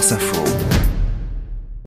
France Info.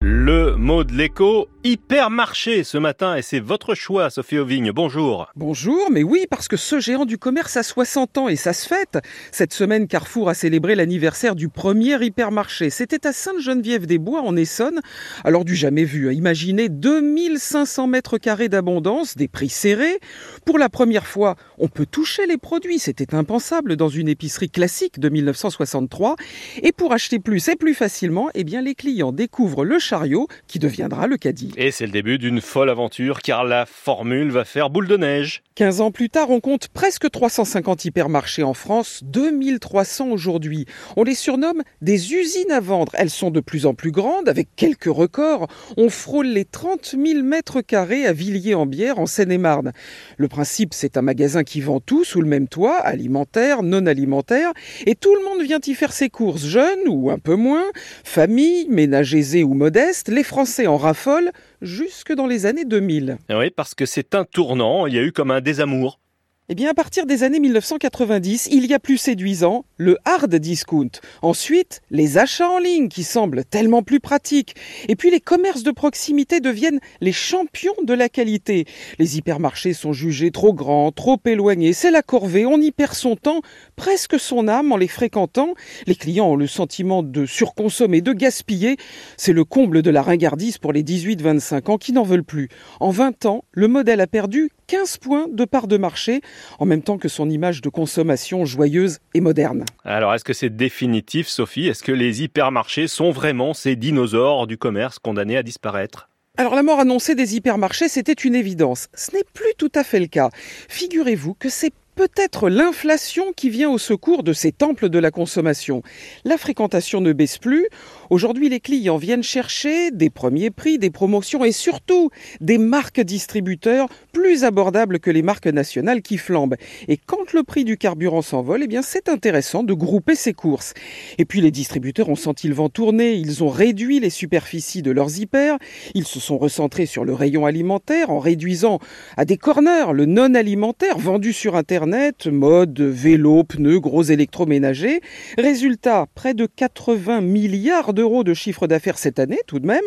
Le de l'écho, hypermarché ce matin, et c'est votre choix, Sophie Auvigne. Bonjour. Bonjour, mais oui, parce que ce géant du commerce a 60 ans et ça se fête. Cette semaine, Carrefour a célébré l'anniversaire du premier hypermarché. C'était à Sainte-Geneviève-des-Bois, en Essonne. Alors du jamais vu, hein. imaginez 2500 mètres carrés d'abondance, des prix serrés. Pour la première fois, on peut toucher les produits. C'était impensable dans une épicerie classique de 1963. Et pour acheter plus et plus facilement, eh bien, les clients découvrent le chariot qui deviendra le caddie. Et c'est le début d'une folle aventure car la formule va faire boule de neige. 15 ans plus tard, on compte presque 350 hypermarchés en France, 2300 aujourd'hui. On les surnomme des usines à vendre. Elles sont de plus en plus grandes, avec quelques records. On frôle les 30 000 mètres carrés à Villiers-en-Bière, en Seine-et-Marne. Le principe, c'est un magasin qui vend tout sous le même toit, alimentaire, non alimentaire, et tout le monde vient y faire ses courses, jeunes ou un peu moins, famille, ménage aisé ou modeste, les Français en raffolent, jusque dans les années 2000. Oui, parce que c'est un tournant, il y a eu comme un désamour. Eh bien, à partir des années 1990, il y a plus séduisant le hard discount. Ensuite, les achats en ligne qui semblent tellement plus pratiques. Et puis, les commerces de proximité deviennent les champions de la qualité. Les hypermarchés sont jugés trop grands, trop éloignés. C'est la corvée, on y perd son temps, presque son âme en les fréquentant. Les clients ont le sentiment de surconsommer, de gaspiller. C'est le comble de la ringardise pour les 18-25 ans qui n'en veulent plus. En 20 ans, le modèle a perdu 15 points de part de marché, en même temps que son image de consommation joyeuse et moderne. Alors, est-ce que c'est définitif, Sophie? Est-ce que les hypermarchés sont vraiment ces dinosaures du commerce condamnés à disparaître? Alors la mort annoncée des hypermarchés, c'était une évidence. Ce n'est plus tout à fait le cas. Figurez-vous que c'est peut-être l'inflation qui vient au secours de ces temples de la consommation. La fréquentation ne baisse plus. Aujourd'hui, les clients viennent chercher des premiers prix, des promotions et surtout des marques distributeurs plus abordables que les marques nationales qui flambent. Et quand le prix du carburant s'envole, eh bien, c'est intéressant de grouper ces courses. Et puis, les distributeurs ont senti le vent tourner. Ils ont réduit les superficies de leurs hyper. Ils se sont recentrés sur le rayon alimentaire en réduisant à des corners le non alimentaire vendu sur Internet mode, vélo, pneus, gros électroménagers. Résultat, près de 80 milliards d'euros de chiffre d'affaires cette année tout de même,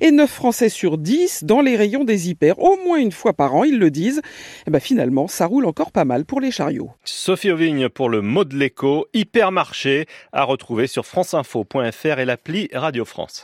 et 9 Français sur 10 dans les rayons des hyper, au moins une fois par an, ils le disent. Et eh ben finalement, ça roule encore pas mal pour les chariots. Sophie Auvigne pour le mot de l'écho, hypermarché, à retrouver sur franceinfo.fr et l'appli Radio France.